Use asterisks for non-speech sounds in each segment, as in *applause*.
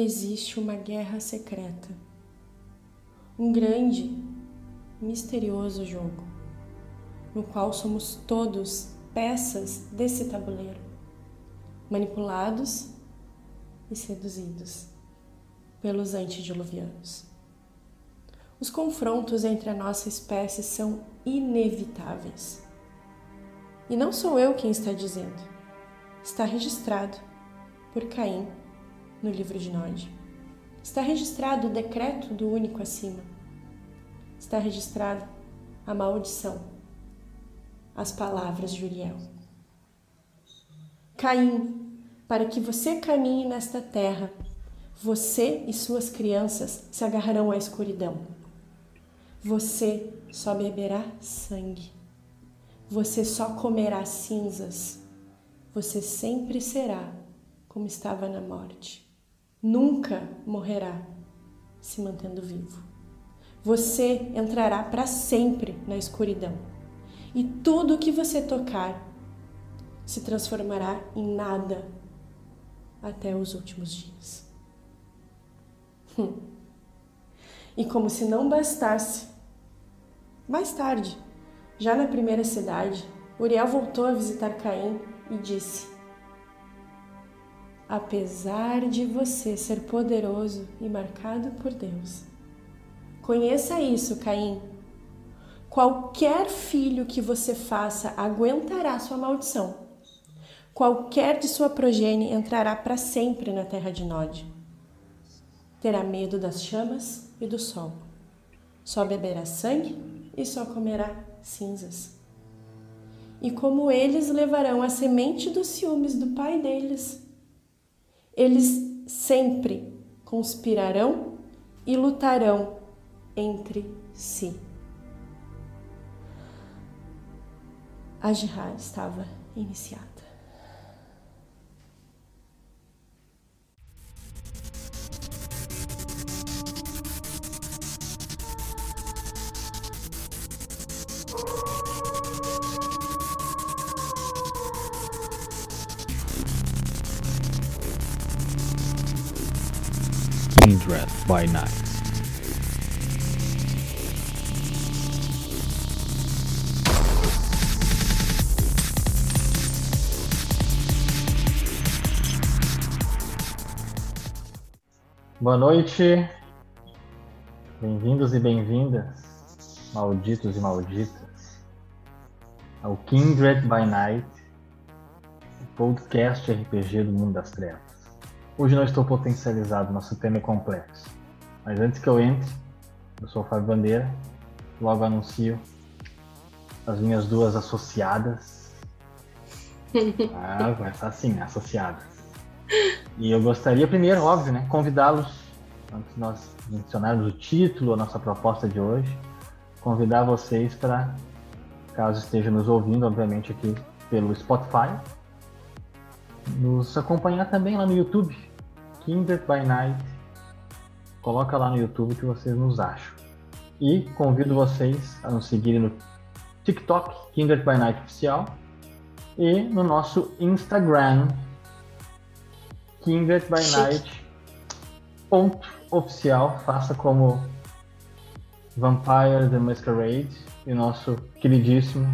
existe uma guerra secreta. Um grande, misterioso jogo, no qual somos todos peças desse tabuleiro, manipulados e seduzidos pelos antediluvianos. Os confrontos entre a nossa espécie são inevitáveis. E não sou eu quem está dizendo. Está registrado por Caim no livro de Nod. Está registrado o decreto do único acima. Está registrado a maldição, as palavras de Uriel. Caim, para que você caminhe nesta terra, você e suas crianças se agarrarão à escuridão. Você só beberá sangue. Você só comerá cinzas. Você sempre será como estava na morte nunca morrerá se mantendo vivo. Você entrará para sempre na escuridão e tudo o que você tocar se transformará em nada até os últimos dias. Hum. E como se não bastasse, mais tarde, já na primeira cidade, Uriel voltou a visitar Caim e disse: apesar de você ser poderoso e marcado por Deus. Conheça isso, Caim. Qualquer filho que você faça aguentará sua maldição. Qualquer de sua progenie entrará para sempre na terra de Nod. Terá medo das chamas e do sol. Só beberá sangue e só comerá cinzas. E como eles levarão a semente dos ciúmes do pai deles eles sempre conspirarão e lutarão entre si. A jihad estava iniciada. Kindred by Night. Boa noite, bem-vindos e bem-vindas, malditos e malditas, ao Kindred by Night, podcast RPG do Mundo das Trevas. Hoje não estou potencializado, nosso tema é complexo. Mas antes que eu entre, eu sou o Fábio Bandeira, logo anuncio as minhas duas associadas. *laughs* Ah, vai estar assim, associadas. E eu gostaria primeiro, óbvio, né, convidá-los, antes de nós mencionarmos o título, a nossa proposta de hoje, convidar vocês para, caso estejam nos ouvindo, obviamente aqui pelo Spotify, nos acompanhar também lá no YouTube, Kindred by Night. Coloca lá no YouTube que vocês nos acham. E convido vocês a nos seguirem no TikTok, Kindred by Night Oficial, e no nosso Instagram, Kindred by Night ponto oficial. Faça como Vampire the Masquerade e nosso queridíssimo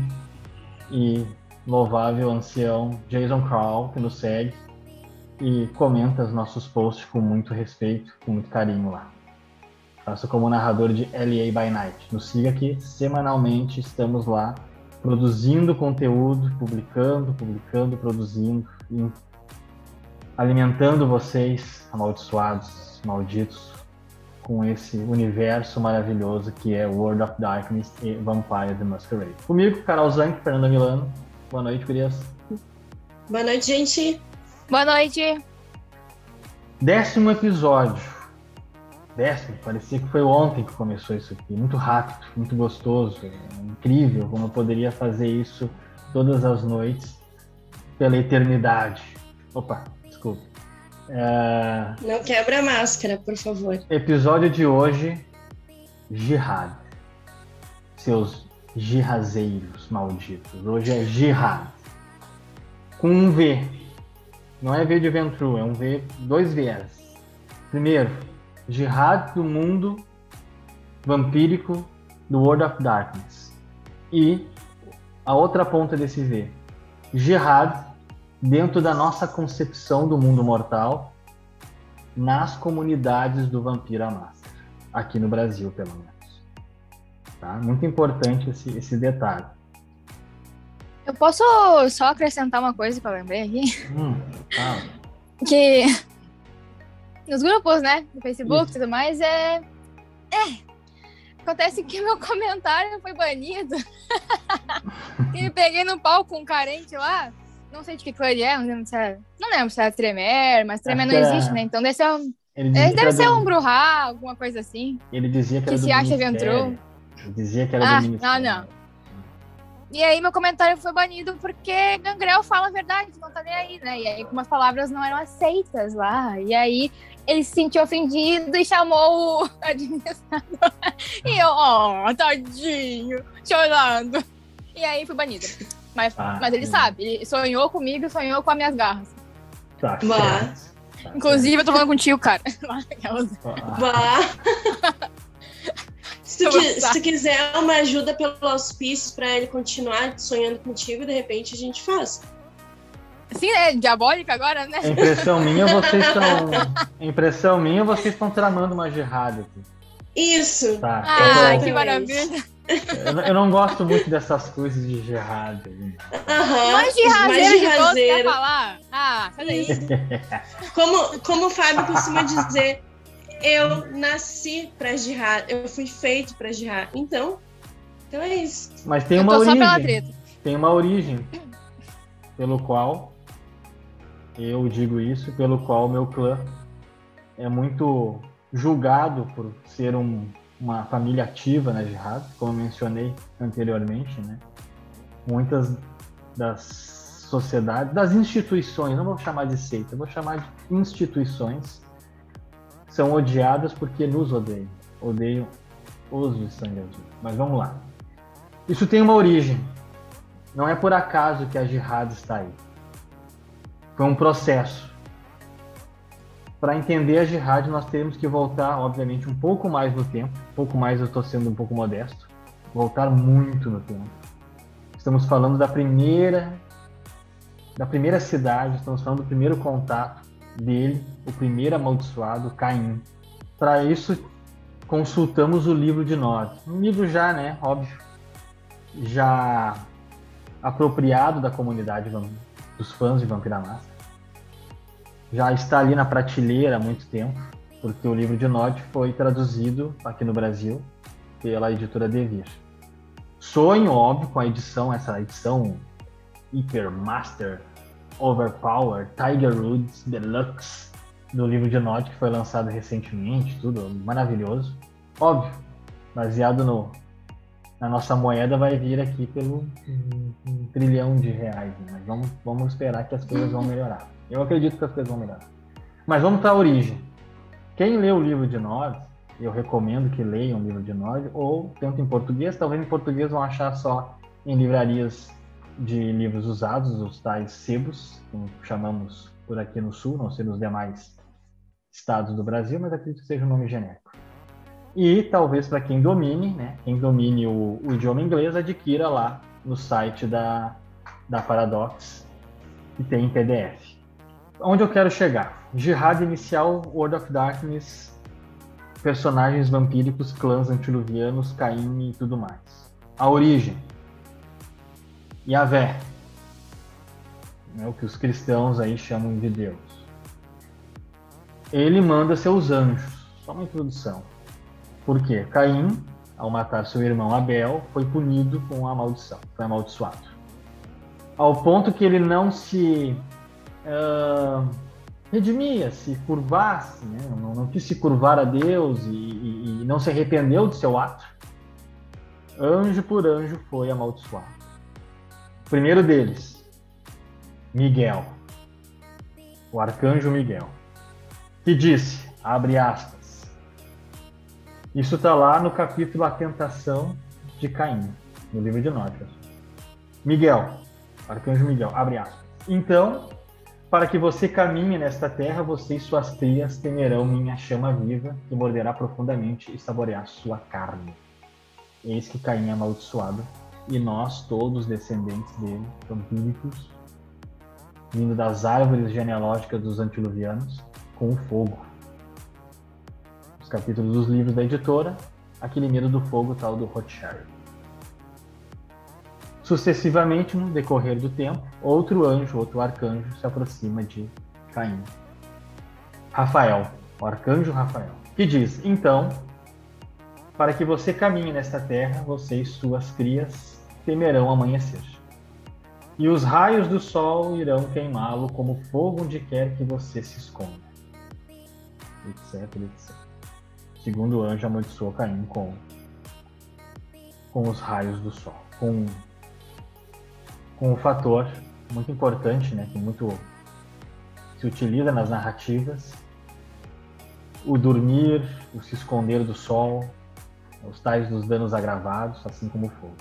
e louvável ancião Jason Crow, que nos segue e comenta os nossos posts com muito respeito, com muito carinho lá. Faço como narrador de LA by Night. Nos siga aqui semanalmente, estamos lá produzindo conteúdo, publicando, publicando, produzindo, alimentando vocês, amaldiçoados, malditos, com esse universo maravilhoso que é World of Darkness e Vampire the Masquerade. Comigo, Carol Zank, Fernanda Milano. Boa noite, Gurias. Boa noite, gente. Boa noite. Décimo episódio. Décimo, parecia que foi ontem que começou isso aqui. Muito rápido, muito gostoso, é incrível como eu poderia fazer isso todas as noites pela eternidade. Opa, desculpa. É... Não quebra a máscara, por favor. Episódio de hoje: Jihad. Seus jihazeiros malditos. Hoje é Jihad. Com um V não é V de Ventru, é um V, dois Vs. Primeiro, Jihad do mundo vampírico do World of Darkness. E a outra ponta desse V, Jihad dentro da nossa concepção do mundo mortal nas comunidades do Vampira Master, aqui no Brasil, pelo menos. Tá? Muito importante esse, esse detalhe. Eu posso só acrescentar uma coisa que eu lembrei aqui? Hum, Que *laughs* nos grupos, né, do Facebook e tudo mais, é... é... Acontece que *laughs* meu comentário foi banido. *laughs* e me peguei no pau com um carente lá. Não sei de que clã ele é, não lembro se é, não lembro se é Tremer, mas Tremer não existe, né? Então deve ser um, deve era ser do- um Bruhá, alguma coisa assim. Ele dizia que, que era se acha. Ventrou. Ele dizia que era Ah, do ministério. não, não. E aí meu comentário foi banido porque Gangrel fala a verdade, não tá nem aí, né? E aí algumas palavras não eram aceitas lá. E aí ele se sentiu ofendido e chamou o *laughs* administrador. E eu, ó, tadinho, chorando. E aí fui banido. Mas, Ah, mas ele sabe, ele sonhou comigo, sonhou com as minhas garras. Tá Mas-. Tá Inclusive, eu tô falando contigo, cara. *laughs* Ah, Vá. Se tu, se tu quiser uma ajuda pelos auspícios pra ele continuar sonhando contigo, de repente a gente faz. Assim, né? Diabólica agora, né? A impressão minha, vocês estão. a *laughs* Impressão minha, vocês estão tramando uma jihad aqui. Isso. Tá. Ah, que maravilha. eu não- eu não gosto muito dessas coisas de jihad. Aham. Mais de os raseiro de quer falar. Ah, daí. Como, como o Fábio costuma dizer, eu nasci pra girar, eu fui feito pra girar. Então, então é isso. Mas tem Eu uma origem. Tem uma origem pelo qual eu digo isso, pelo qual meu clã é muito julgado por ser um- uma família ativa na jihad, como eu mencionei anteriormente, né? Muitas das sociedades, das instituições, não vou chamar de seita, vou chamar de instituições, são odiadas porque nos odeiam. Odeiam os de sangue azul. Mas vamos lá. Isso tem uma origem. Não é por acaso que a jihad está aí. Foi um processo. Para entender a jihad, nós temos que voltar, obviamente, um pouco mais no tempo. Um pouco mais, eu estou sendo um pouco modesto. Voltar muito no tempo. Estamos falando da primeira, da primeira cidade. Estamos falando do primeiro contato dele, o primeiro amaldiçoado, Caim. Para isso, consultamos o livro de Nod. Um livro já, né, óbvio, já apropriado da comunidade dos fãs de Vampira. Já está ali na prateleira há muito tempo, porque o livro de Nod foi traduzido aqui no Brasil pela editora Devir. Sonho, óbvio, com a edição, essa edição Hyper Master Overpower Tiger Woods Deluxe do livro de Nod, que foi lançado recentemente, tudo maravilhoso. Óbvio, baseado no, na nossa moeda, vai vir aqui pelo um, um trilhão de reais. né? Mas vamos, vamos esperar que as coisas vão melhorar. Eu acredito que as coisas vão melhorar. Mas vamos para a origem. Quem lê o livro de Nod, eu recomendo que leiam o livro de Nod, ou tanto em português, talvez em português vão achar só em livrarias de livros usados, os tais sebos, como chamamos por aqui no sul, não sei nos demais estados do Brasil, mas acredito que seja um nome genérico. E talvez para quem domine, né, quem domine o, o idioma inglês, adquira lá no site da, da Paradox, que tem em PDF. Onde eu quero chegar? Jihad inicial, World of Darkness, personagens vampíricos, clãs antiluvianos, Caim e tudo mais. A origem. Yahvé. É o que os cristãos aí chamam de Deus. Ele manda seus anjos. Só uma introdução. Por quê? Caim, ao matar seu irmão Abel, foi punido com a maldição. Foi amaldiçoado. Ao ponto que ele não se ah, redimia, se curvasse, né? não, não quis se curvar a Deus e, e- e não se arrependeu do seu ato. Anjo por anjo foi amaldiçoado. Primeiro deles, Miguel, o arcanjo Miguel, que disse, abre aspas, isso está lá no capítulo A Tentação de Caim, no livro de Notas. Miguel, arcanjo Miguel, abre aspas. Então, Para que você caminhe nesta terra, você e suas crias temerão minha chama viva, que morderá profundamente e saborear sua carne. Eis que Caim é amaldiçoado, e nós, todos descendentes dele, vampíricos, vindo das árvores genealógicas dos antiluvianos, com o fogo. Os capítulos dos livros da editora, aquele medo do fogo tal do Rothschild. Sucessivamente, no decorrer do tempo, outro anjo, outro arcanjo, se aproxima de Caim. Rafael, o arcanjo Rafael, que diz: Então, para que você caminhe nesta terra, você e suas crias temerão amanhecer. E os raios do sol irão queimá-lo como fogo onde quer que você se esconda. Etc, etc. Segundo o anjo amaldiçoou Caim com, com os raios do sol, com com um fator muito importante, né, que muito se utiliza nas narrativas, o dormir, o se esconder do sol, os tais dos danos agravados, assim como o fogo.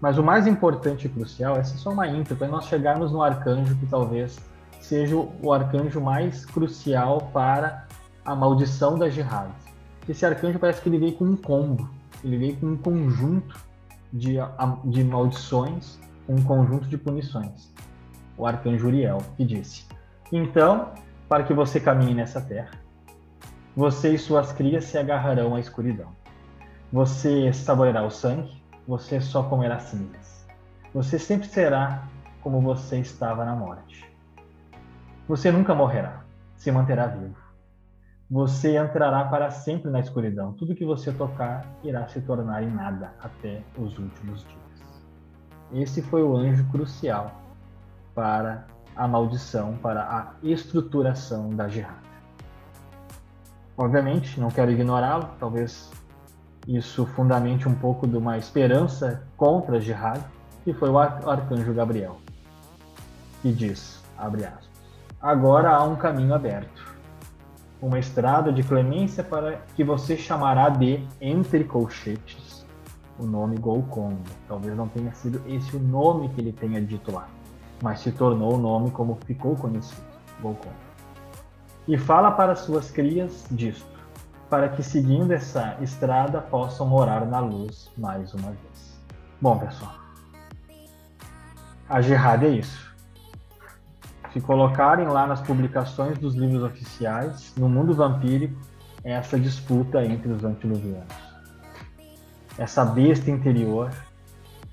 Mas o mais importante e crucial, é só uma intro, para nós chegarmos no arcanjo que talvez seja o arcanjo mais crucial para a maldição das jihad. Esse arcanjo parece que ele veio com um combo, ele veio com um conjunto de, de maldições um conjunto de punições. O arcanjo Uriel, que disse: Então, para que você caminhe nessa terra, você e suas crias se agarrarão à escuridão. Você saboreará o sangue, você só comerá cinzas. Você sempre será como você estava na morte. Você nunca morrerá, se manterá vivo. Você entrará para sempre na escuridão. Tudo que você tocar irá se tornar em nada até os últimos dias. Esse foi o anjo crucial para a maldição, para a estruturação da jihad. Obviamente, não quero ignorá-lo, talvez isso fundamente um pouco de uma esperança contra jihad, que foi o arcanjo Gabriel, que diz, abre aspas, agora há um caminho aberto, uma estrada de clemência para que você chamará de, entre colchetes, o nome Golconda. Talvez não tenha sido esse o nome que ele tenha dito lá, mas se tornou o nome como ficou conhecido, Golconda. E fala para suas crias disto, para que seguindo essa estrada possam morar na luz mais uma vez. Bom, pessoal, a Gerrad é isso. Se colocarem lá nas publicações dos livros oficiais, no mundo vampírico, é essa disputa entre os antiluvianos essa besta interior,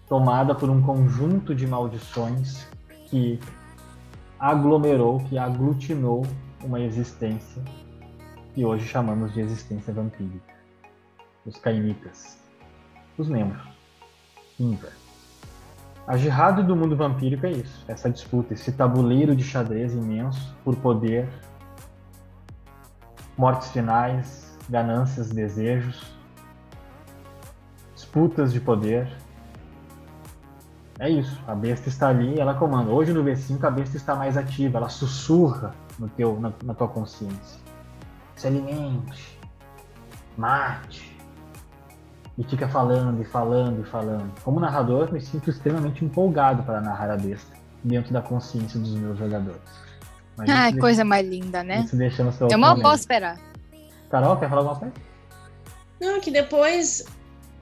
tomada por um conjunto de maldições que aglomerou, que aglutinou uma existência que hoje chamamos de existência vampírica. Os caimitas, os membros, Inver. A jihad do mundo vampírico é isso, essa disputa, esse tabuleiro de xadrez imenso por poder, mortes finais, ganâncias, desejos, disputas de poder. É isso, a besta está ali, ela comanda. Hoje no V5 a besta está mais ativa, ela sussurra no teu, na, na tua consciência. Se alimente, mate. E fica falando e falando e falando. Como narrador, me sinto extremamente empolgado para narrar a besta dentro da consciência dos meus jogadores. Mas ah, coisa deixa, mais linda, né? Isso deixa no seu Eu mal posso esperar. Carol, quer falar alguma coisa? Não, que depois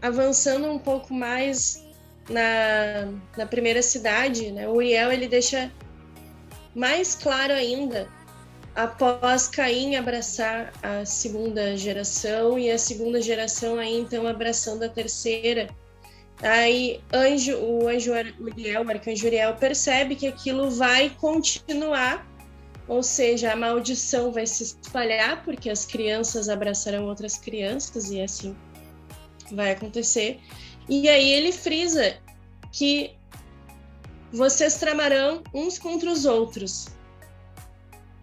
avançando um pouco mais na, na primeira cidade, né, o Uriel ele deixa mais claro ainda após Caim abraçar a segunda geração e a segunda geração aí então abraçando a terceira. Aí anjo, o anjo Uriel, o arcanjo Uriel percebe que aquilo vai continuar, ou seja, a maldição vai se espalhar porque as crianças abraçarão outras crianças e assim vai acontecer. E aí ele frisa que vocês tramarão uns contra os outros.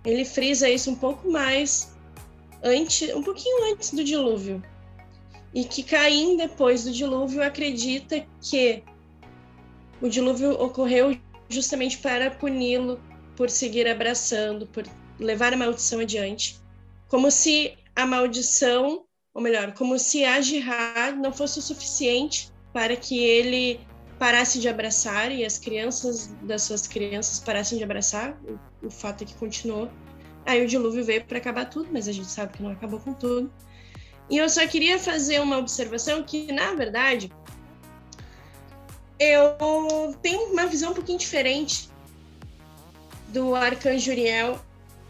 Ele frisa isso um pouco mais antes, um pouquinho antes do dilúvio. E que Caim, depois do dilúvio, acredita que o dilúvio ocorreu justamente para puni-lo por seguir abraçando, por levar a maldição adiante. Como se a maldição ou melhor, como se a jihad não fosse o suficiente para que ele parasse de abraçar e as crianças das suas crianças parassem de abraçar. O, o fato é que continuou. Aí o dilúvio veio para acabar tudo, mas a gente sabe que não acabou com tudo. E eu só queria fazer uma observação que, na verdade, eu tenho uma visão um pouquinho diferente do arcanjo Uriel,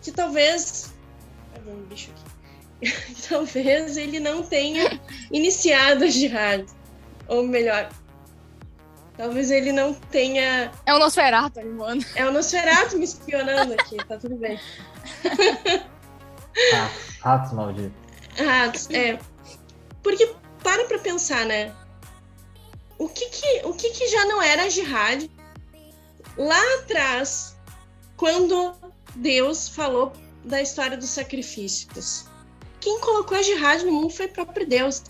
que talvez. Ah, um bicho aqui. *laughs* talvez ele não tenha iniciado a jihad. Ou melhor, talvez ele não tenha. É o Nosferatu, mano. É o Nosferatu me espionando aqui, tá tudo bem. Ratos, *laughs* ratos malditos. Ratos, é. Porque para pra pensar, né? O que que, o que que já não era jihad lá atrás, quando Deus falou da história dos sacrifícios? Quem colocou a jihad no mundo foi o próprio Deus.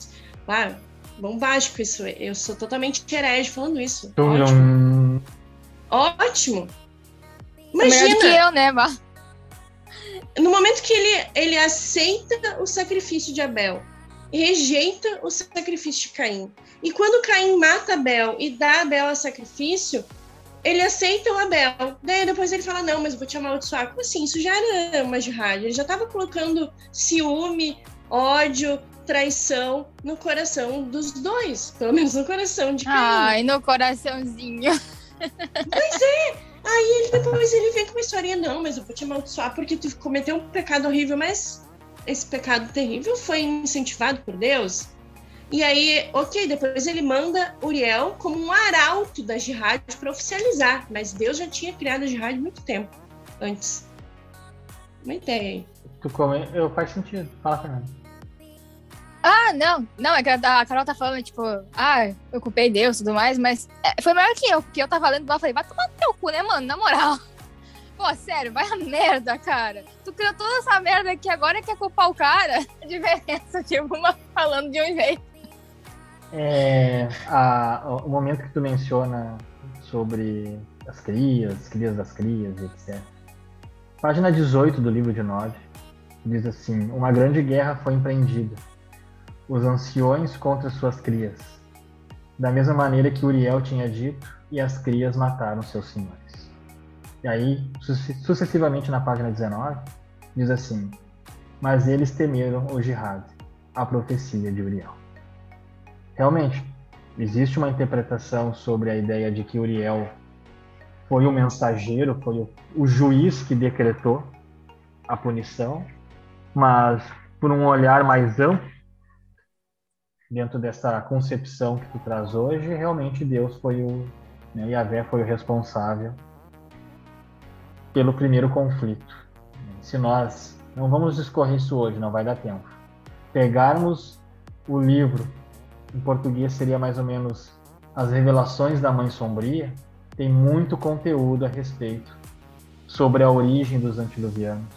Claro, bombástico isso. Eu sou totalmente herege falando isso. Ótimo. Ótimo. Imagina. Melhor que eu, né, Mar? No momento que ele, ele aceita o sacrifício de Abel, rejeita o sacrifício de Caim. E quando Caim mata Abel e dá Abel a sacrifício, ele aceita o Abel. Daí depois ele fala: Não, mas eu vou te amaldiçoar. Como assim? Isso já era uma jihad. Ele já estava colocando ciúme, ódio, traição no coração dos dois. Pelo menos no coração de Caim. Ai, no coraçãozinho. *laughs* Pois é. Aí ele depois ele vem com uma historinha: Não, mas eu vou te amaldiçoar porque tu cometeu um pecado horrível. Mas esse pecado terrível foi incentivado por Deus. E aí, ok, depois ele manda Uriel como um arauto da jihad para oficializar, mas Deus já tinha criado a jihad há muito tempo antes. Uma ideia aí. Tu come... Eu faz sentido. Fala, Fernando. Ah, não, não, é que a Carol tá falando, tipo, ah, eu culpei Deus e tudo mais, mas é, foi maior que eu, porque eu tava lendo lá falei, vai tomar no teu cu, né, mano, na moral. *laughs* Pô, sério, vai a merda, cara. Tu criou toda essa merda aqui agora quer culpar o cara? A *laughs* diferença, tipo, uma falando de um jeito. É, a, o momento que tu menciona sobre as crias, crias das crias, etc. Página 18 do livro de Nod diz assim: Uma grande guerra foi empreendida. Os anciões contra suas crias. Da mesma maneira que Uriel tinha dito, e as crias mataram seus senhores. E aí, sucessivamente na página 19, diz assim: Mas eles temeram o jihad, a profecia de Uriel. Realmente, existe uma interpretação sobre a ideia de que Uriel foi o mensageiro, foi o, juiz que decretou a punição, mas por um olhar mais amplo, dentro dessa concepção que tu traz hoje, realmente Deus foi o, né, Yahvé foi o responsável pelo primeiro conflito. Se nós não vamos discorrer isso hoje, não vai dar tempo. Pegarmos o livro, em português seria mais ou menos As Revelações da Mãe Sombria, tem muito conteúdo a respeito sobre a origem dos antiluvianos,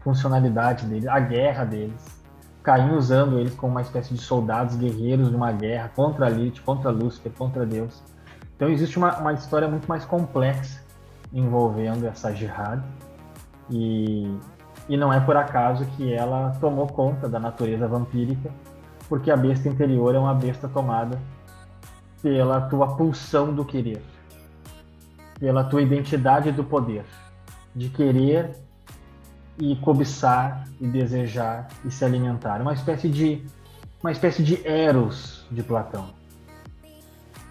funcionalidade deles, a guerra deles, Caim usando eles como uma espécie de soldados guerreiros de uma guerra contra Lilith, contra Lúcifer, contra Deus. Então existe uma, uma história muito mais complexa envolvendo essa jihad e, e não é por acaso que ela tomou conta da natureza vampírica, porque a besta interior é uma besta tomada pela tua pulsão do querer, pela tua identidade do poder, de querer e cobiçar e desejar e se alimentar, uma espécie de uma espécie de eros de Platão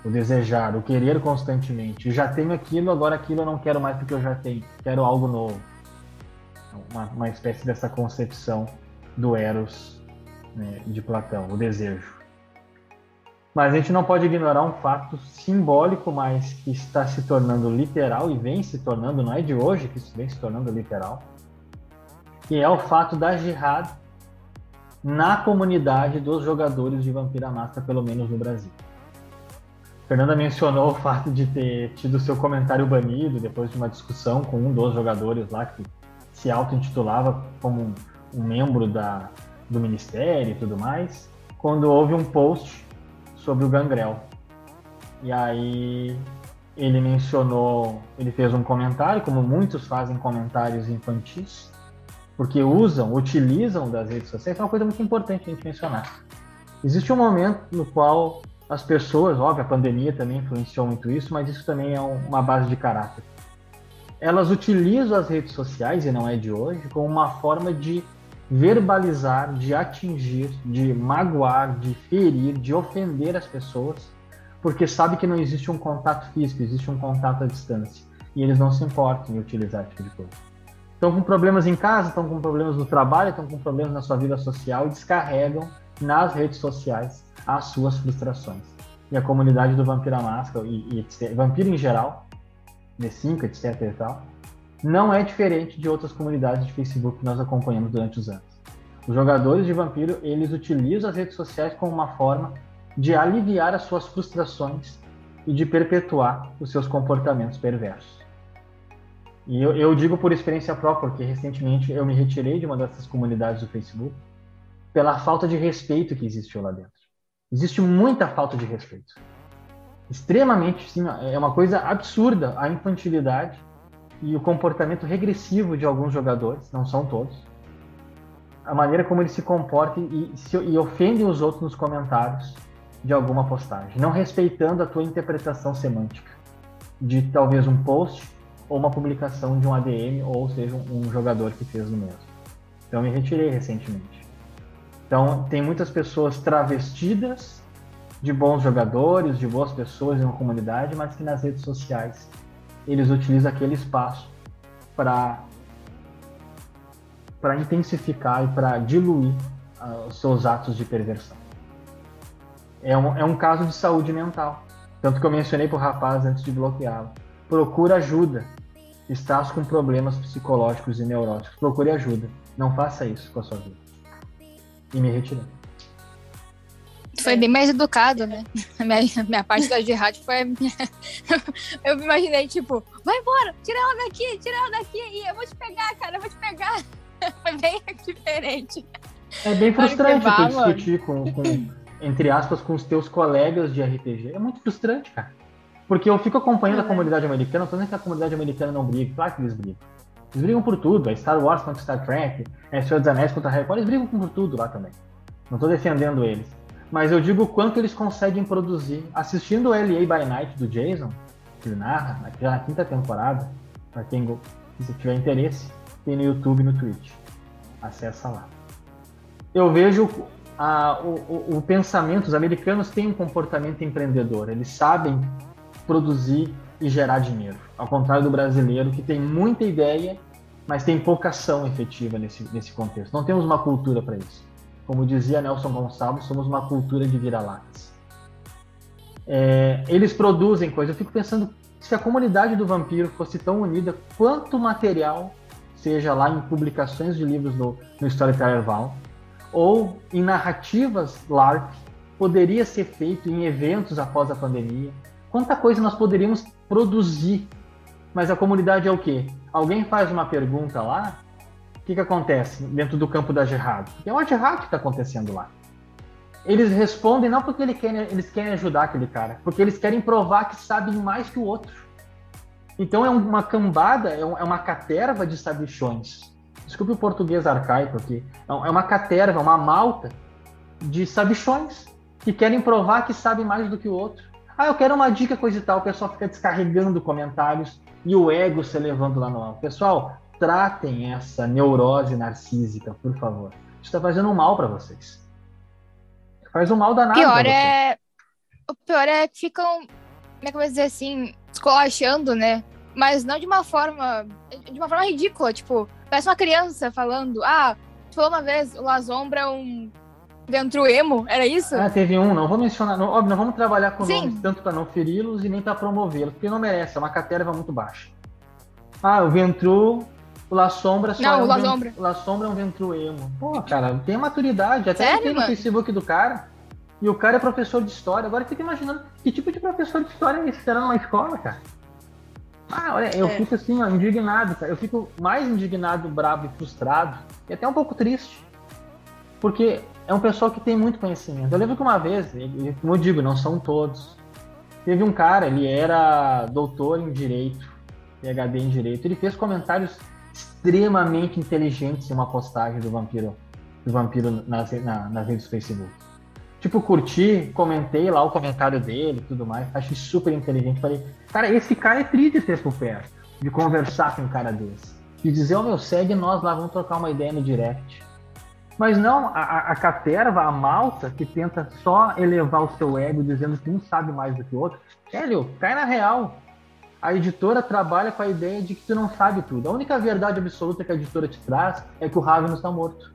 o desejar, o querer constantemente. já tenho aquilo, agora aquilo eu não quero mais porque eu já tenho, quero algo novo. Uma, uma espécie dessa concepção do Eros né, de Platão, o desejo. Mas a gente não pode ignorar um fato simbólico, mas que está se tornando literal e vem se tornando, não é de hoje que isso vem se tornando literal, que é o fato da jihad na comunidade dos jogadores de Vampira Máscara, pelo menos no Brasil. Fernanda mencionou o fato de ter tido seu comentário banido depois de uma discussão com um dos jogadores lá que se auto-intitulava como um, membro da, do ministério e tudo mais, quando houve um post sobre o Gangrel. E aí ele mencionou, ele fez um comentário, como muitos fazem comentários infantis, porque usam, utilizam das redes sociais, é uma coisa muito importante a gente mencionar. Existe um momento no qual as pessoas, óbvio, a pandemia também influenciou muito isso, mas isso também é um, uma base de caráter. Elas utilizam as redes sociais, e não é de hoje, como uma forma de verbalizar, de atingir, de magoar, de ferir, de ofender as pessoas, porque sabe que não existe um contato físico, existe um contato à distância. E eles não se importam em utilizar esse tipo de coisa. Estão com problemas em casa, estão com problemas no trabalho, estão com problemas na sua vida social e descarregam nas redes sociais as suas frustrações. E a comunidade do Vampira Máscara e, e Vampiro em geral, D5, etc e tal, não é diferente de outras comunidades de Facebook que nós acompanhamos durante os anos. Os jogadores de Vampiro, eles utilizam as redes sociais como uma forma de aliviar as suas frustrações e de perpetuar os seus comportamentos perversos. E eu, eu digo por experiência própria, porque recentemente eu me retirei de uma dessas comunidades do Facebook pela falta de respeito que existiu lá dentro. Existe muita falta de respeito. Extremamente, sim, é uma coisa absurda a infantilidade e o comportamento regressivo de alguns jogadores, não são todos, a maneira como eles se comportam e, se, e ofendem os outros nos comentários de alguma postagem, não respeitando a tua interpretação semântica de talvez um post ou uma publicação de um ADM ou seja um, jogador que fez o mesmo. Então me retirei recentemente. Então tem muitas pessoas travestidas de bons jogadores, de boas pessoas em uma comunidade, mas que nas redes sociais eles utilizam aquele espaço para para intensificar e para diluir uh, os seus atos de perversão. É um, é um caso de saúde mental. Tanto que eu mencionei para o rapaz antes de bloqueá-lo. Procura ajuda. Estás com problemas psicológicos e neuróticos. Procure ajuda. Não faça isso com a sua vida. E me retirei foi bem mais educado, né? A *laughs* minha, minha parte da de rádio foi. Minha... *laughs* eu me imaginei, tipo, vai embora, tira ela daqui, tira ela daqui, e eu vou te pegar, cara, eu vou te pegar. *laughs* Foi bem diferente. É bem frustrante tu discutir com, com, entre aspas, com os teus colegas de RPG. É muito frustrante, cara. Porque eu fico acompanhando a é. comunidade americana, não tô dizendo que a comunidade americana não briga, claro que eles brigam. Eles brigam por tudo, é Star Wars contra Star Trek, é Senhor dos Anéis contra Harry Potter, eles brigam por tudo lá também. Não tô defendendo eles mas eu digo o quanto eles conseguem produzir. Assistindo o LA by Night do Jason, que ele narra, na quinta temporada, para quem se tiver interesse, tem no YouTube e no Twitch. Acessa lá. Eu vejo a, o, o, o pensamento, os americanos têm um comportamento empreendedor, eles sabem produzir e gerar dinheiro, ao contrário do brasileiro que tem muita ideia, mas tem pouca ação efetiva nesse, nesse contexto. Não temos uma cultura para isso. Como dizia Nelson Gonçalves, somos uma cultura de vira-latas. É, eles produzem coisas. Eu fico pensando se a comunidade do vampiro fosse tão unida, quanto material, seja lá em publicações de livros no, no Storyteller Val, ou em narrativas LARP, poderia ser feito em eventos após a pandemia. Quanta coisa nós poderíamos produzir. Mas a comunidade é o quê? Alguém faz uma pergunta lá, que, que acontece dentro do campo da jihad? É uma jihad que está acontecendo lá. Eles respondem não porque eles querem, eles querem ajudar aquele cara, porque eles querem provar que sabem mais que o outro. Então é uma cambada, é, é uma caterva de sabichões. Desculpe o português arcaico aqui. É, é uma caterva, uma malta de sabichões que querem provar que sabem mais do que o outro. Ah, eu quero uma dica, coisa e tal. O pessoal fica descarregando comentários e o ego se levando lá no alto. Pessoal, tratem essa neurose narcísica, por favor. Isso está fazendo um mal para vocês. Faz um mal danado. Pior é... O pior é que ficam, como é que eu vou dizer assim, escolachando, né? Mas não de uma forma. De uma forma ridícula. Tipo, parece uma criança falando: Ah, tu falou uma vez, o Lazombra é um dentro emo, era isso? Ah, teve um, não vou mencionar, não, óbvio, não vamos trabalhar com Sim. nomes tanto para não feri-los e nem para promovê-los, porque não merece, é uma caterva muito baixa. Ah, o Ventru o La Sombra só Não, é um o La Sombra. La Sombra é um ventru emo. Pô, cara, tem maturidade. Até Sério, tem no? Facebook do cara. E o cara é professor de história. Agora fica imaginando que tipo de professor de história esse será numa escola, cara. Ah, olha, eu É. fico assim, ó, indignado, cara. Eu fico mais indignado, bravo e frustrado. E até um pouco triste. Porque é um pessoal que tem muito conhecimento. Eu lembro que uma vez, e- e como eu digo, não são todos. Teve um cara, ele era doutor em direito, PhD em direito. Ele fez comentários extremamente inteligentes em uma postagem do vampiro, do vampiro nas, na, nas redes do Facebook. Tipo, curti, comentei lá o comentário dele e tudo mais. Achei super inteligente. Falei, cara, esse cara é triste ter por perto, de conversar com um cara desse. De dizer, ô oh, meu, segue nós lá, vamos trocar uma ideia no direct. Mas não, a, a caterva, a malta, que tenta só elevar o seu ego dizendo que um sabe mais do que o outro, Hélio, cai na real. A editora trabalha com a ideia de que tu não sabe tudo. A única verdade absoluta que a editora te traz é que o Raven está morto.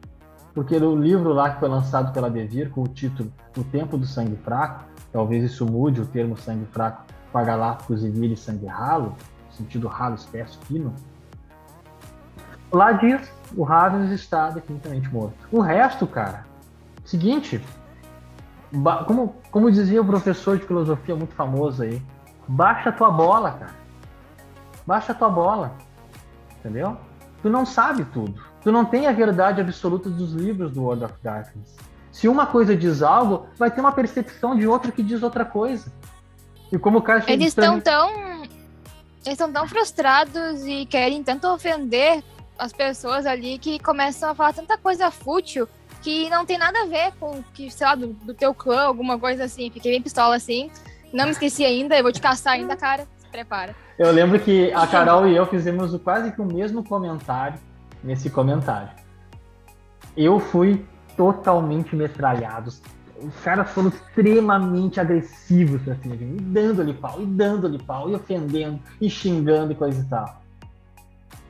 Porque o livro lá que foi lançado pela Devir, com o título O Tempo do Sangue Fraco, talvez isso mude o termo sangue fraco para Galápagos e Vire Sangue Ralo, sentido ralo, espesso, fino. Lá diz, o Ravens está definitivamente morto. O resto, cara, seguinte, como, como dizia o professor de filosofia muito famoso aí, baixa a tua bola, cara. Baixa a tua bola. Entendeu? Tu não sabe tudo. Tu não tem a verdade absoluta dos livros do World of Darkness. Se uma coisa diz algo, vai ter uma percepção de outra que diz outra coisa. E como o cara Eles estão tão. Eles estão tão frustrados e querem tanto ofender as pessoas ali que começam a falar tanta coisa fútil que não tem nada a ver com que, sei lá, do, do teu clã, alguma coisa assim. Fiquei bem pistola assim. Não me esqueci ainda, eu vou te caçar ainda, cara. Se prepara. Eu lembro que a Carol e eu fizemos quase que o mesmo comentário nesse comentário. Eu fui totalmente metralhado. Os caras foram extremamente agressivos, assim, e dando-lhe pau, e dando-lhe pau, e ofendendo, e xingando e coisa e tal.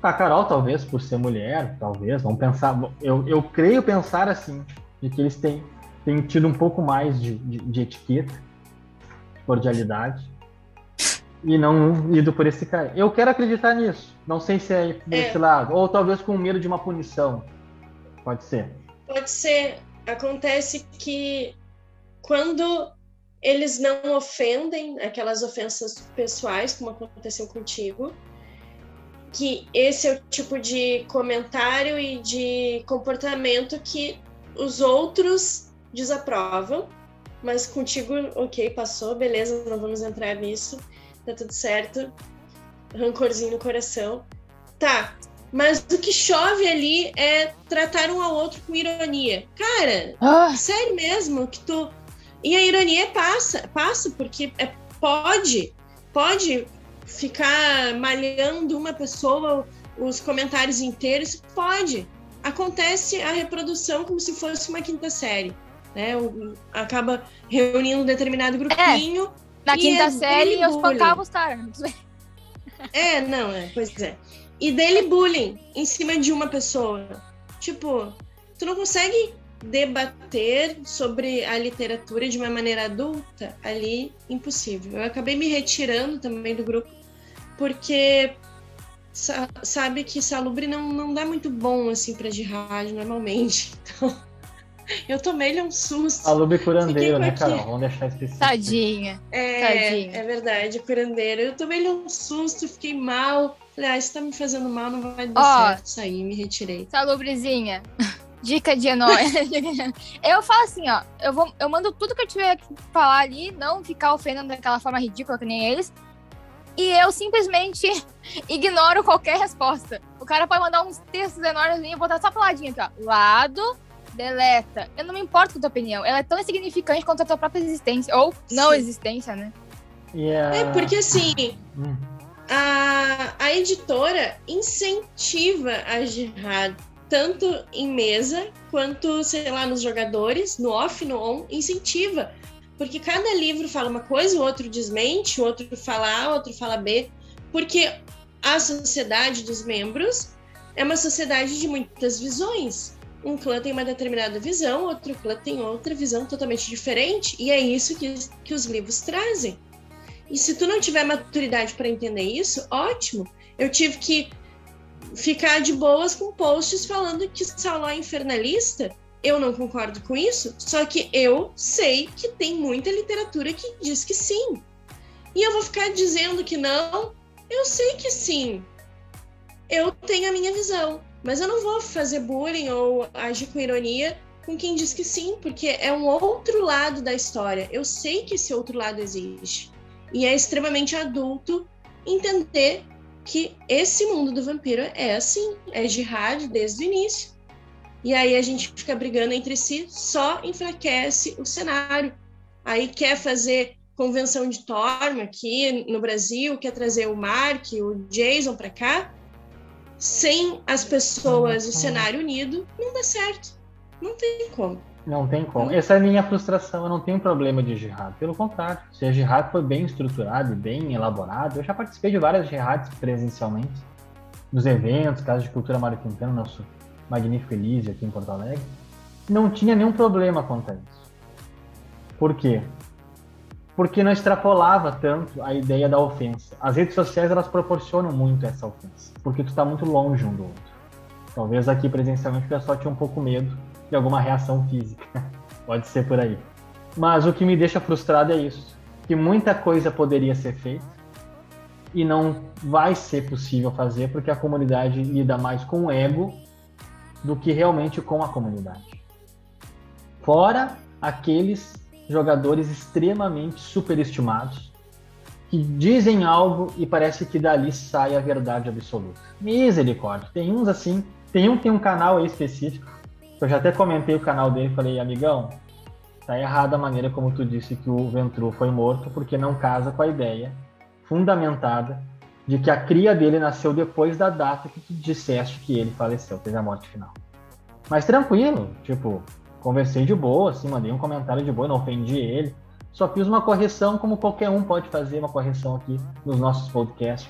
A Carol, talvez, por ser mulher, talvez, vamos pensar. Eu, eu creio pensar assim, de que eles têm, têm tido um pouco mais de, de, de etiqueta, cordialidade, e não ido por esse cara. Eu quero acreditar nisso. Não sei se é desse é. lado, ou talvez com medo de uma punição. Pode ser. Pode ser. Acontece que quando eles não ofendem aquelas ofensas pessoais, como aconteceu contigo, que esse é o tipo de comentário e de comportamento que os outros desaprovam, mas contigo, ok, passou, beleza, não vamos entrar nisso, tá tudo certo, rancorzinho no coração. Tá, mas o que chove ali é tratar um ao outro com ironia. Cara, ah. sério mesmo que tu. E a ironia passa, passa, porque é, pode, pode ficar malhando uma pessoa os comentários inteiros? Pode. Acontece a reprodução como se fosse uma quinta série. Né? Acaba reunindo um determinado grupinho. É, na quinta é série eu espancava os caras. É, não, é, pois é. E dele bullying em cima de uma pessoa. Tipo, tu não consegue debater sobre a literatura de uma maneira adulta ali, impossível. Eu acabei me retirando também do grupo porque sabe que salubre não, não dá muito bom assim para de rádio normalmente. *laughs* Então, eu tomei-lhe um susto. Salubre curandeiro, né, Carol? Vamos deixar específico. Tadinha. É, Tadinha. é verdade, curandeiro. Eu tomei-lhe um susto, fiquei mal. Falei, ah, isso tá me fazendo mal, não vai dar oh, certo. Saí, me retirei. Salubrezinha. Dica de nós. *laughs* eu falo assim, ó, eu, vou, eu mando tudo que eu tiver que falar ali, não ficar ofendendo daquela forma ridícula que nem eles e eu simplesmente *laughs* ignoro qualquer resposta. O cara pode mandar uns textos enormes e botar só pro ladinho aqui, ó. Lado, deleta. Eu não me importo com a tua opinião. Ela é tão insignificante quanto a tua própria existência. Ou não Sim. existência, né? Yeah. É porque assim. Hum. A, a editora incentiva a jihad tanto em mesa quanto, sei lá, nos jogadores, no off, no on, incentiva porque cada livro fala uma coisa, o outro desmente, o outro fala A, o outro fala B, porque a sociedade dos membros é uma sociedade de muitas visões. Um clã tem uma determinada visão, outro clã tem outra visão totalmente diferente, e é isso que, que os livros trazem. E se tu não tiver maturidade para entender isso, ótimo. Eu tive que ficar de boas com posts falando que Saulo é infernalista eu não concordo com isso, só que eu sei que tem muita literatura que diz que sim. E eu vou ficar dizendo que não? Eu sei que sim. Eu tenho a minha visão, mas eu não vou fazer bullying ou agir com ironia com quem diz que sim, porque é um outro lado da história. Eu sei que esse outro lado existe. E é extremamente adulto entender que esse mundo do vampiro é assim, é de rádio desde o início. e aí a gente fica brigando entre si, só enfraquece o cenário. Aí quer fazer convenção de Torma aqui no Brasil, quer trazer o Mark, o Jason para cá, sem as pessoas, o cenário unido, não dá certo. Não tem como. Não tem como. Essa é a minha frustração. Eu não tenho problema de jihad. Pelo contrário, se a jihad foi bem estruturado e bem elaborado, eu já participei de várias jihads presencialmente, nos eventos, Casa de Cultura Mário Quintana, nosso magnífico Elise aqui em Porto Alegre. Não tinha nenhum problema quanto a isso. Por quê? Porque não extrapolava tanto a ideia da ofensa. As redes sociais elas proporcionam muito essa ofensa, porque tu está muito longe um do outro. Talvez aqui presencialmente o pessoal tinha um pouco medo de alguma reação física. *laughs* Pode ser por aí. Mas o que me deixa frustrado é isso, que muita coisa poderia ser feita e não vai ser possível fazer porque a comunidade lida mais com o ego do que realmente com a comunidade. Fora aqueles jogadores extremamente superestimados que dizem algo e parece que dali sai a verdade absoluta. Misericórdia. Tem uns assim, tem um tem um canal aí específico eu já até comentei o canal dele e falei, amigão, tá errada a maneira como tu disse que o Ventru foi morto, porque não casa com a ideia fundamentada de que a cria dele nasceu depois da data que tu disseste que ele faleceu, teve a morte final. Mas tranquilo, tipo, conversei de boa, assim, mandei um comentário de boa, não ofendi ele. Só fiz uma correção como qualquer um pode fazer uma correção aqui nos nossos podcasts.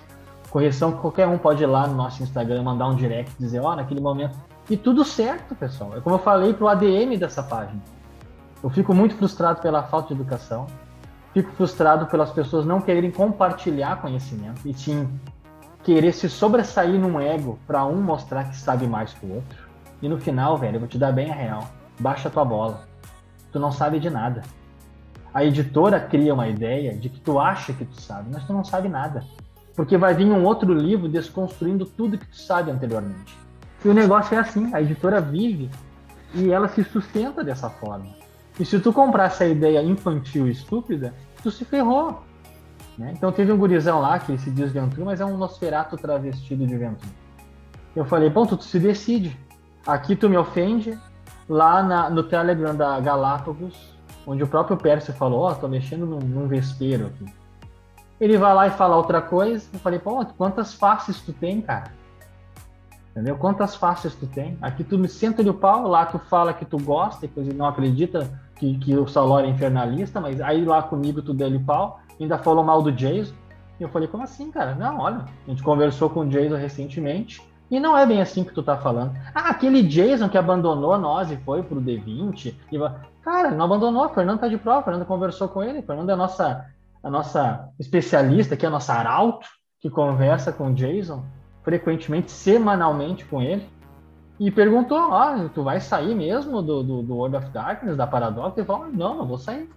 Correção que qualquer um pode ir lá no nosso Instagram, mandar um direct, dizer, ó, oh, naquele momento e tudo certo, pessoal. É como eu falei pro ADM dessa página. Eu fico muito frustrado pela falta de educação. Fico frustrado pelas pessoas não quererem compartilhar conhecimento e sim querer se sobressair num ego para um mostrar que sabe mais que o outro. E no final, velho, eu vou te dar bem a real. Baixa tua bola. Tu não sabe de nada. A editora cria uma ideia de que tu acha que tu sabe, mas tu não sabe nada. Porque vai vir um outro livro desconstruindo tudo que tu sabe anteriormente. E o negócio é assim, a editora vive e ela se sustenta dessa forma. E se tu comprar essa ideia infantil e estúpida, tu se ferrou. Né? Então teve um gurizão lá que se diz mas é um Nosferato travestido de Ventura. Eu falei, ponto, tu se decide. Aqui tu me ofende, lá na, no Telegram da Galápagos, onde o próprio Pércio falou, ó, oh, tô mexendo num, num vespeiro aqui. Ele vai lá e fala outra coisa, eu falei, pô, quantas faces tu tem, cara? Entendeu? Quantas faces tu tem? Aqui tu me senta o pau, lá tu fala que tu gosta, e não acredita que, que o Salor é infernalista, mas aí lá comigo tu deu-lhe pau, ainda falou mal do Jason. E eu falei, como assim, cara? Não, olha, a gente conversou com o Jason recentemente, e não é bem assim que tu tá falando. Ah, aquele Jason que abandonou nós e foi pro D20. E... Cara, não abandonou, o Fernando tá de prova, o Fernando conversou com ele, o Fernando é a nossa, a nossa especialista, que é a nossa arauto, que conversa com o Jason frequentemente, semanalmente com ele, e perguntou: Ah, tu vai sair mesmo do, do, do World of Darkness, da Paradox? Ele falou: Não, não vou sair.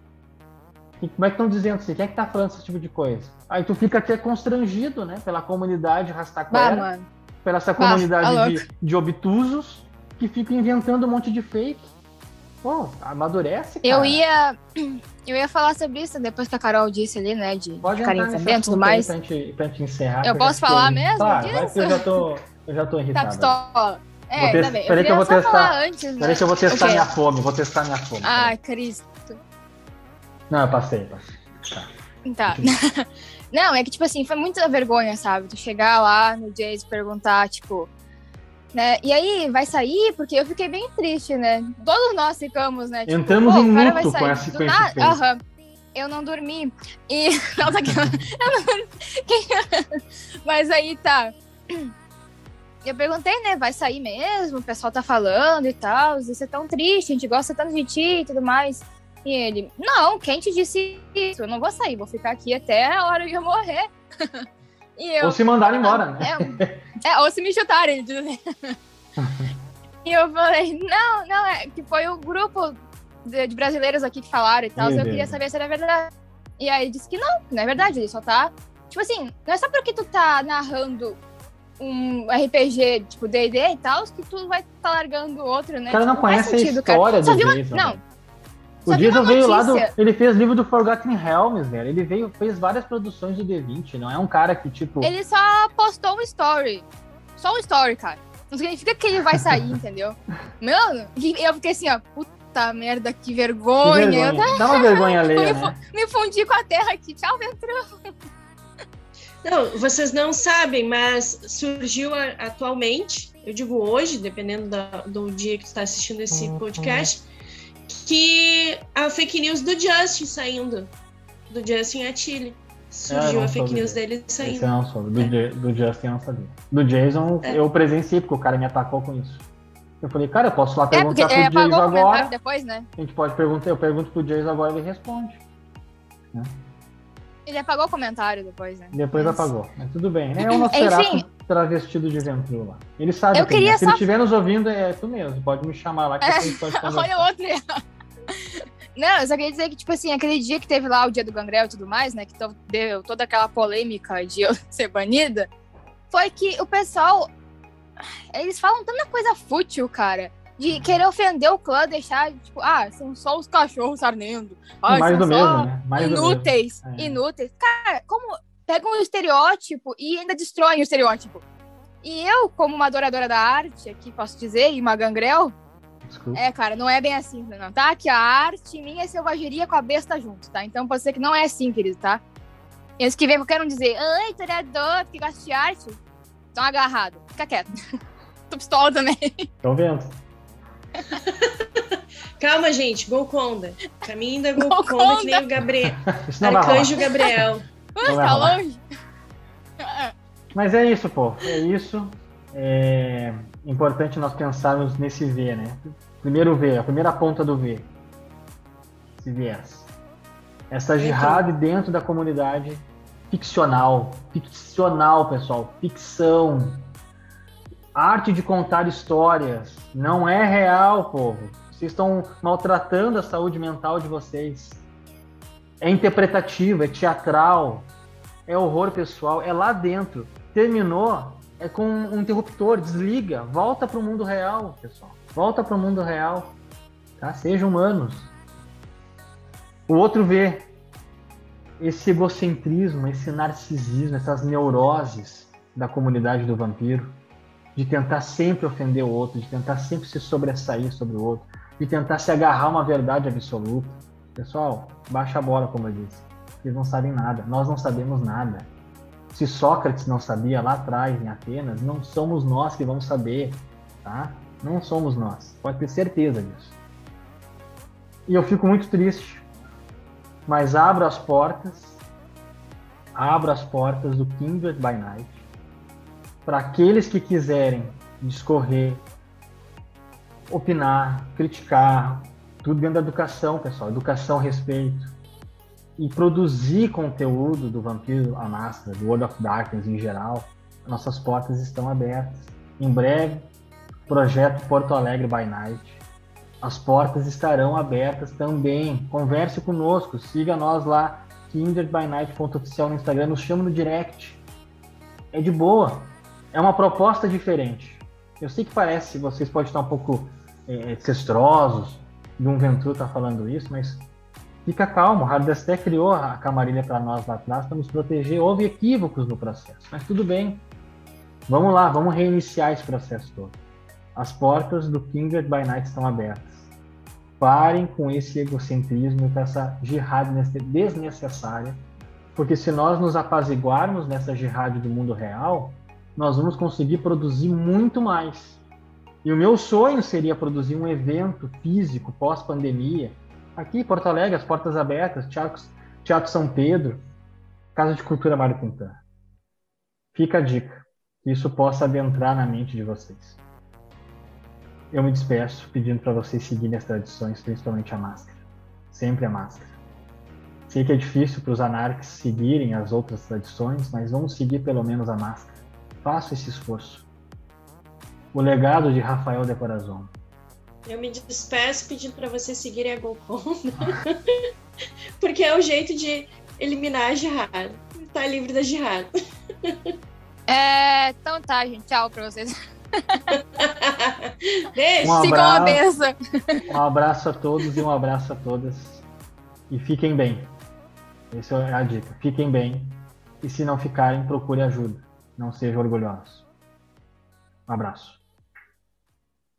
E como é que estão dizendo assim? Quem é que tá falando esse tipo de coisa? Aí tu fica até constrangido, né? Pela comunidade rastaquera, pela essa comunidade bah, de, de obtusos que fica inventando um monte de fake. Pô, amadurece, cara. Eu ia, eu ia falar sobre isso depois que a Carol disse ali, né? De Pode ficar e tudo mais. Pra gente, pra gente encerrar. Eu posso falar mesmo claro, disso? eu já tô, eu já tô *laughs* irritado. Tá pistola. É, ter... tá bem. Peraí que eu vou testar. Antes, né? Peraí que eu vou testar minha fome. Vou testar minha fome. Ai, Cristo. Não, eu passei, passei. Tá. tá. *laughs* Não, é que, tipo assim, foi muita vergonha, sabe? Tu chegar lá no Jays e perguntar, tipo, né? E aí, vai sair? Porque eu fiquei bem triste, né? Todos nós ficamos, né? Tipo, Entramos em luto com essa com esse Aham. Eu não dormi. E. *laughs* Tá. *laughs* Mas aí tá. Eu perguntei, né? Vai sair mesmo? O pessoal tá falando e tal. Isso é tão triste, a gente gosta tanto de ti e tudo mais. E ele, não, quem te disse isso? Eu não vou sair, vou ficar aqui até a hora de eu morrer. *laughs* Eu, ou se mandarem embora, né? É, é, ou se me chutarem. *laughs* e eu falei, não, não, é que foi o grupo de, de brasileiros aqui que falaram e tal. Eu queria saber se era verdade. E aí disse que não, não é verdade, ele só tá. Tipo assim, não é só porque tu tá narrando um RPG, tipo DD e tal, que tu vai estar tá largando outro, né? O cara não tipo, conhece sentido, a história cara. do Jason. Não, o Jason veio lá do. Ele fez livro do Forgotten Realms, velho. Ele veio, fez várias produções do D20. Não é um cara que, tipo. Ele só postou um story. Só um story, cara. Não significa que ele vai sair, *laughs* entendeu? Mano, e eu fiquei assim, ó, puta merda, que Que vergonha. Eu *laughs* vergonha. Dá uma vergonha me, alheia, fu- né? me fundi com a terra aqui. Tchau, Ventrão. Não, vocês não sabem, mas surgiu atualmente, eu digo hoje, dependendo da- do dia que está assistindo esse Uhum. podcast, que a fake news do Justin saindo. Do Justin Attili. Surgiu não a fake news dele. Esse saindo. eu não soube. Do, Ja- do Justin eu não sabia. Do Jason É. eu presenciei, porque o cara me atacou com isso. Eu falei, cara, eu posso lá É, porque perguntar é, pro apagou Jason agora. depois, né? A gente pode perguntar, eu pergunto pro Jason agora ele responde. Ele apagou o comentário depois, né? Depois Mas- apagou. Mas tudo bem. né? É o Nosferatu Enfim. travestido de Ventrilo lá. Ele sabe Eu quem é. queria Se ele só- estiver nos ouvindo, é tu mesmo. Pode me chamar lá que É. a gente pode conversar. Olha o outro. Não, eu só queria dizer que, tipo assim, aquele dia que teve lá o dia do Gangrel e tudo mais, né? Que deu toda aquela polêmica de eu *laughs* ser banida, foi que o pessoal. Eles falam tanta coisa fútil, cara. De querer ofender o clã, deixar, tipo, ah, são só os cachorros sarnendo. Ah, Mais são do só mesmo, né? Mais do mesmo. inúteis, É. inúteis. Cara, como pegam um estereótipo e ainda destroem o estereótipo. E eu, como uma adoradora da arte, aqui posso dizer, e uma gangrel, Desculpa. é, cara, não é bem assim, não, tá? Que a arte minha é selvageria com a besta junto, tá? Então pode ser que não é assim, querido, tá? Eles que vêm querem dizer, ai, historiador, que gosta de arte, estão agarrados. Fica quieto. *laughs* Tô pistola também. Tô vendo. *laughs* Calma, gente, Golconda. Caminho da Golconda. Golconda, que nem o Gabriel. *laughs* Arcanjo Gabriel. Ui, Não tá longe. Mas é isso, pô. É isso. É importante nós pensarmos nesse V, né? Primeiro V, a primeira ponta do V. Esse viés. Essa jihad dentro da comunidade ficcional. Ficcional, pessoal. Ficção. Arte de contar histórias. Não é real, povo. Vocês estão maltratando a saúde mental de vocês. É interpretativo, é teatral, é horror pessoal, é lá dentro. Terminou, é com um interruptor, desliga, volta para o mundo real, pessoal. Volta para o mundo real, tá? Sejam humanos. O outro vê esse egocentrismo, esse narcisismo, essas neuroses da comunidade do vampiro, de tentar sempre ofender o outro, de tentar sempre se sobressair sobre o outro, de tentar se agarrar a uma verdade absoluta. Pessoal, baixa a bola, como eu disse. Vocês não sabem nada, nós não sabemos nada. Se Sócrates não sabia lá atrás, em Atenas, não somos nós que vamos saber, tá? Não somos nós, pode ter certeza disso. E eu fico muito triste, mas abro as portas, abro as portas do Kindred by Night para aqueles que quiserem discorrer, opinar, criticar, tudo dentro da educação, pessoal. Educação, respeito. E produzir conteúdo do Vampiro a Máscara, do World of Darkness em geral, nossas portas estão abertas. Em breve, projeto Porto Alegre by Night. As portas estarão abertas também. Converse conosco, siga nós lá, kindredbynight.oficial no Instagram, nos chama no direct. É de boa. É uma proposta diferente. Eu sei que parece, vocês podem estar um pouco é, ancestrosos, de um Ventru tá falando isso, mas fica calmo. O Hardas até criou a camarilha para nós lá atrás para nos proteger. Houve equívocos no processo, mas tudo bem. Vamos lá, vamos reiniciar esse processo todo. As portas do Kindred by Night estão abertas. Parem com esse egocentrismo, com essa jihad desnecessária, porque se nós nos apaziguarmos nessa jihad do mundo real, nós vamos conseguir produzir muito mais. E o meu sonho seria produzir um evento físico pós-pandemia, aqui em Porto Alegre, as portas abertas, Teatro, Teatro São Pedro, Casa de Cultura Mário Quintana. Fica a dica, que isso possa adentrar na mente de vocês. Eu me despeço pedindo para vocês seguirem as tradições, principalmente a máscara. Sempre a máscara. Sei que é difícil para os anarques seguirem as outras tradições, mas vamos seguir pelo menos a máscara. Faça esse esforço o legado de Rafael de Corazon. Eu me despeço pedindo para vocês seguirem a Golconda, *laughs* porque é o jeito de eliminar a Jihad. Tá livre da Jihad. *laughs* É, então tá, gente. Tchau pra vocês. *laughs* Beijo! Um abraço. Um abraço a todos e um abraço a todas. E fiquem bem. Essa é a dica. Fiquem bem. E se não ficarem, procure ajuda. Não sejam orgulhosos. Um abraço.